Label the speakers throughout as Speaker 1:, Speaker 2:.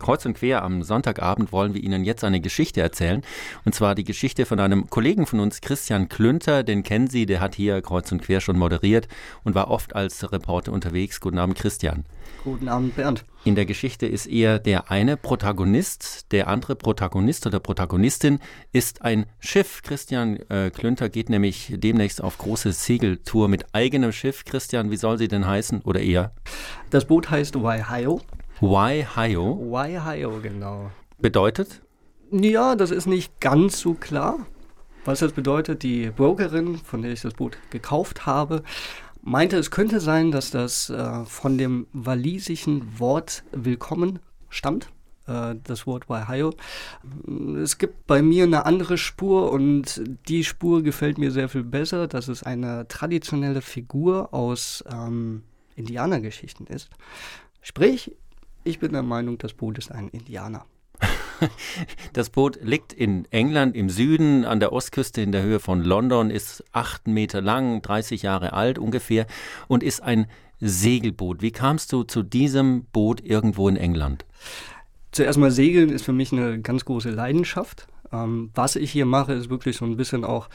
Speaker 1: Kreuz und quer am Sonntagabend wollen wir Ihnen jetzt eine Geschichte erzählen. Und zwar die Geschichte von einem Kollegen von uns, Christian Klünter. Den kennen Sie, der hat hier Kreuz und quer schon moderiert und war oft als Reporter unterwegs. Guten Abend, Christian.
Speaker 2: Guten Abend, Bernd.
Speaker 1: In der Geschichte ist eher der eine Protagonist, der andere Protagonist oder Protagonistin ist ein Schiff. Christian äh, Klünter geht nämlich demnächst auf große Segeltour mit eigenem Schiff. Christian, wie soll sie denn heißen oder eher?
Speaker 2: Das Boot heißt Waihio.
Speaker 1: Waihio?
Speaker 2: Waihio, genau.
Speaker 1: Bedeutet?
Speaker 2: Ja, das ist nicht ganz so klar. Was das bedeutet, die Brokerin, von der ich das Boot gekauft habe, meinte, es könnte sein, dass das äh, von dem walisischen Wort Willkommen stammt. Äh, das Wort Waihayo. Es gibt bei mir eine andere Spur und die Spur gefällt mir sehr viel besser, dass es eine traditionelle Figur aus ähm, Indianergeschichten ist. Sprich, ich bin der Meinung, das Boot ist ein Indianer.
Speaker 1: Das Boot liegt in England im Süden an der Ostküste in der Höhe von London, ist acht Meter lang, 30 Jahre alt ungefähr und ist ein Segelboot. Wie kamst du zu diesem Boot irgendwo in England?
Speaker 2: Zuerst mal Segeln ist für mich eine ganz große Leidenschaft. Ähm, was ich hier mache, ist wirklich so ein bisschen auch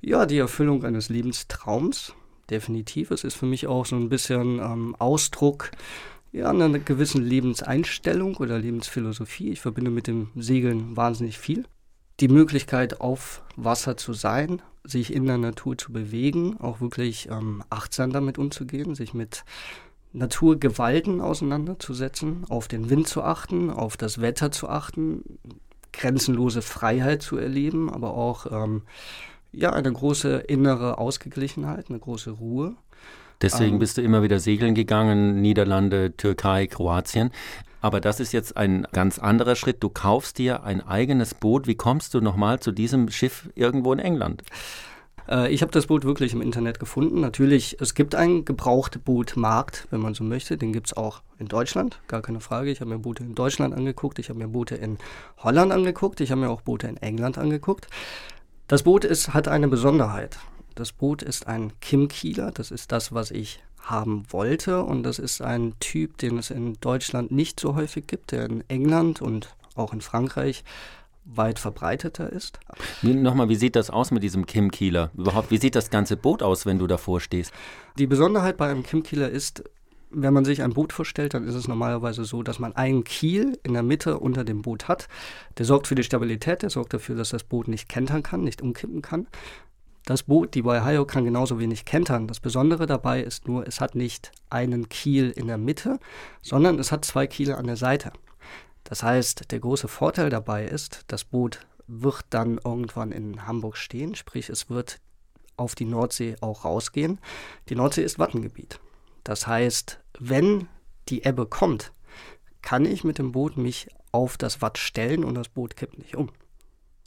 Speaker 2: ja, die Erfüllung eines Lebenstraums. Definitiv. Es ist für mich auch so ein bisschen ähm, Ausdruck ja, einer gewissen Lebenseinstellung oder Lebensphilosophie. Ich verbinde mit dem Segeln wahnsinnig viel. Die Möglichkeit, auf Wasser zu sein, sich in der Natur zu bewegen, auch wirklich ähm, achtsam damit umzugehen, sich mit Naturgewalten auseinanderzusetzen, auf den Wind zu achten, auf das Wetter zu achten, grenzenlose Freiheit zu erleben, aber auch ähm, ja, eine große innere Ausgeglichenheit, eine große Ruhe.
Speaker 1: Deswegen ähm, bist du immer wieder segeln gegangen, Niederlande, Türkei, Kroatien. Aber das ist jetzt ein ganz anderer Schritt. Du kaufst dir ein eigenes Boot. Wie kommst du nochmal zu diesem Schiff irgendwo in England?
Speaker 2: Äh, ich habe das Boot wirklich im Internet gefunden. Natürlich, es gibt einen Gebrauchtbootmarkt, wenn man so möchte. Den gibt es auch in Deutschland, gar keine Frage. Ich habe mir Boote in Deutschland angeguckt, ich habe mir Boote in Holland angeguckt, ich habe mir auch Boote in England angeguckt. Das Boot ist, hat eine Besonderheit. Das Boot ist ein Kim-Kieler, das ist das, was ich haben wollte. Und das ist ein Typ, den es in Deutschland nicht so häufig gibt, der in England und auch in Frankreich weit verbreiteter ist.
Speaker 1: Nochmal, wie sieht das aus mit diesem Kim Kieler? Überhaupt, wie sieht das ganze Boot aus, wenn du davor stehst?
Speaker 2: Die Besonderheit bei einem Kim Kieler ist, wenn man sich ein Boot vorstellt, dann ist es normalerweise so, dass man einen Kiel in der Mitte unter dem Boot hat. Der sorgt für die Stabilität, der sorgt dafür, dass das Boot nicht kentern kann, nicht umkippen kann. Das Boot, die Waihio, kann genauso wenig kentern. Das Besondere dabei ist nur, es hat nicht einen Kiel in der Mitte, sondern es hat zwei Kiele an der Seite. Das heißt, der große Vorteil dabei ist, das Boot wird dann irgendwann in Hamburg stehen, sprich es wird auf die Nordsee auch rausgehen. Die Nordsee ist Wattengebiet. Das heißt, wenn die Ebbe kommt, kann ich mit dem Boot mich auf das Watt stellen und das Boot kippt nicht um.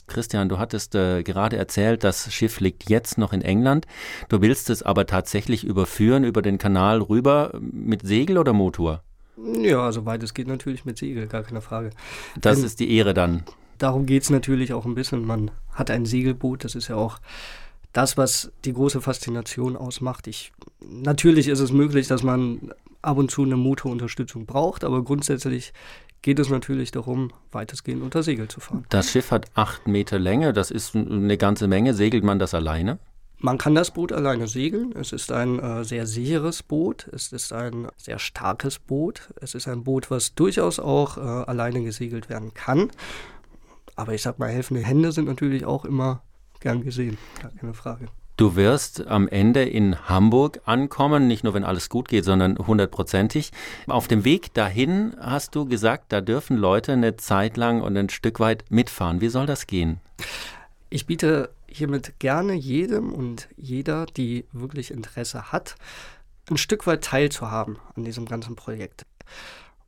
Speaker 1: Christian, du hattest äh, gerade erzählt, das Schiff liegt jetzt noch in England. Du willst es aber tatsächlich überführen über den Kanal rüber mit Segel oder Motor?
Speaker 2: Ja, soweit es geht natürlich mit Segel, gar keine Frage.
Speaker 1: Das Denn ist die Ehre dann.
Speaker 2: Darum geht es natürlich auch ein bisschen. Man hat ein Segelboot, das ist ja auch das, was die große Faszination ausmacht. Ich, natürlich ist es möglich, dass man ab und zu eine Motorunterstützung braucht, aber grundsätzlich geht es natürlich darum, weitestgehend unter Segel zu fahren.
Speaker 1: Das Schiff hat acht Meter Länge, das ist eine ganze Menge. Segelt man das alleine?
Speaker 2: Man kann das Boot alleine segeln. Es ist ein äh, sehr sicheres Boot. Es ist ein sehr starkes Boot. Es ist ein Boot, was durchaus auch äh, alleine gesegelt werden kann. Aber ich sag mal, helfende Hände sind natürlich auch immer gern gesehen. Gar keine Frage.
Speaker 1: Du wirst am Ende in Hamburg ankommen, nicht nur wenn alles gut geht, sondern hundertprozentig. Auf dem Weg dahin hast du gesagt, da dürfen Leute eine Zeit lang und ein Stück weit mitfahren. Wie soll das gehen?
Speaker 2: Ich biete hiermit gerne jedem und jeder, die wirklich Interesse hat, ein Stück weit teilzuhaben an diesem ganzen Projekt.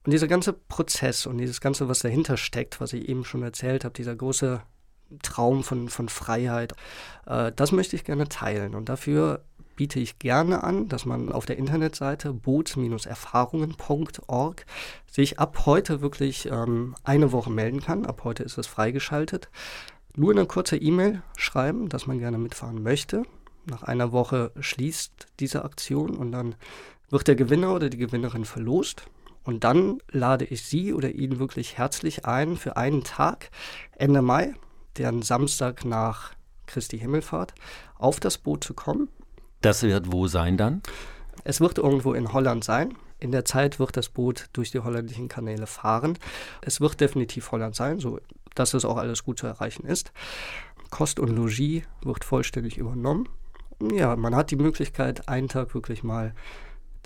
Speaker 2: Und dieser ganze Prozess und dieses Ganze, was dahinter steckt, was ich eben schon erzählt habe, dieser große Traum von, von Freiheit. Äh, das möchte ich gerne teilen und dafür biete ich gerne an, dass man auf der Internetseite boot-erfahrungen.org sich ab heute wirklich ähm, eine Woche melden kann. Ab heute ist es freigeschaltet. nur eine kurze E-Mail schreiben, dass man gerne mitfahren möchte. Nach einer Woche schließt diese Aktion und dann wird der Gewinner oder die Gewinnerin verlost. Und dann lade ich Sie oder ihn wirklich herzlich ein für einen Tag Ende Mai, deren Samstag nach Christi Himmelfahrt, auf das Boot zu kommen.
Speaker 1: Das wird wo sein dann?
Speaker 2: Es wird irgendwo in Holland sein. In der Zeit wird das Boot durch die holländischen Kanäle fahren. Es wird definitiv Holland sein, so dass es auch alles gut zu erreichen ist. Kost und Logis wird vollständig übernommen. Ja, man hat die Möglichkeit, einen Tag wirklich mal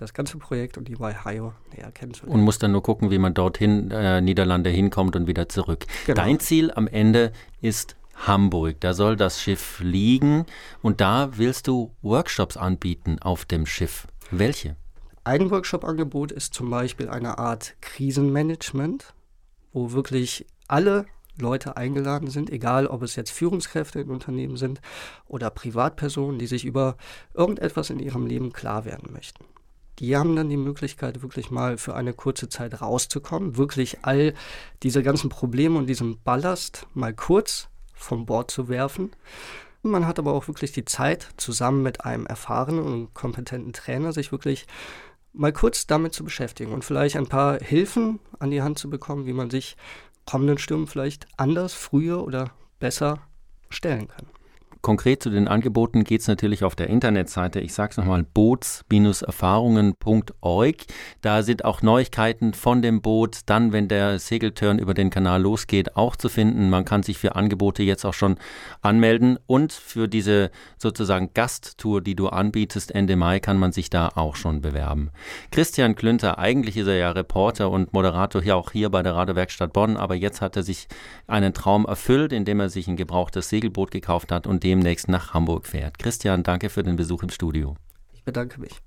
Speaker 2: das ganze Projekt und die Hayo näher kennenzulernen.
Speaker 1: Und muss dann nur gucken, wie man dorthin, äh, Niederlande hinkommt und wieder zurück. Genau. Dein Ziel am Ende ist Hamburg. Da soll das Schiff liegen und da willst du Workshops anbieten auf dem Schiff. Welche?
Speaker 2: Ein Workshop-Angebot ist zum Beispiel eine Art Krisenmanagement, wo wirklich alle Leute eingeladen sind, egal ob es jetzt Führungskräfte in Unternehmen sind oder Privatpersonen, die sich über irgendetwas in ihrem Leben klar werden möchten. Die haben dann die Möglichkeit, wirklich mal für eine kurze Zeit rauszukommen, wirklich all diese ganzen Probleme und diesen Ballast mal kurz vom Bord zu werfen. Man hat aber auch wirklich die Zeit, zusammen mit einem erfahrenen und kompetenten Trainer sich wirklich mal kurz damit zu beschäftigen und vielleicht ein paar Hilfen an die Hand zu bekommen, wie man sich kommenden Stürmen vielleicht anders, früher oder besser stellen kann.
Speaker 1: Konkret zu den Angeboten geht es natürlich auf der Internetseite. Ich sage es nochmal, boots-erfahrungen.org. Da sind auch Neuigkeiten von dem Boot, dann, wenn der Segelturn über den Kanal losgeht, auch zu finden. Man kann sich für Angebote jetzt auch schon anmelden und für diese sozusagen Gasttour, die du anbietest Ende Mai, kann man sich da auch schon bewerben. Christian Klünter, eigentlich ist er ja Reporter und Moderator hier auch hier bei der Radiowerkstatt Bonn, aber jetzt hat er sich einen Traum erfüllt, indem er sich ein gebrauchtes Segelboot gekauft hat und demnächst nach Hamburg fährt. Christian, danke für den Besuch im Studio.
Speaker 2: Ich bedanke mich.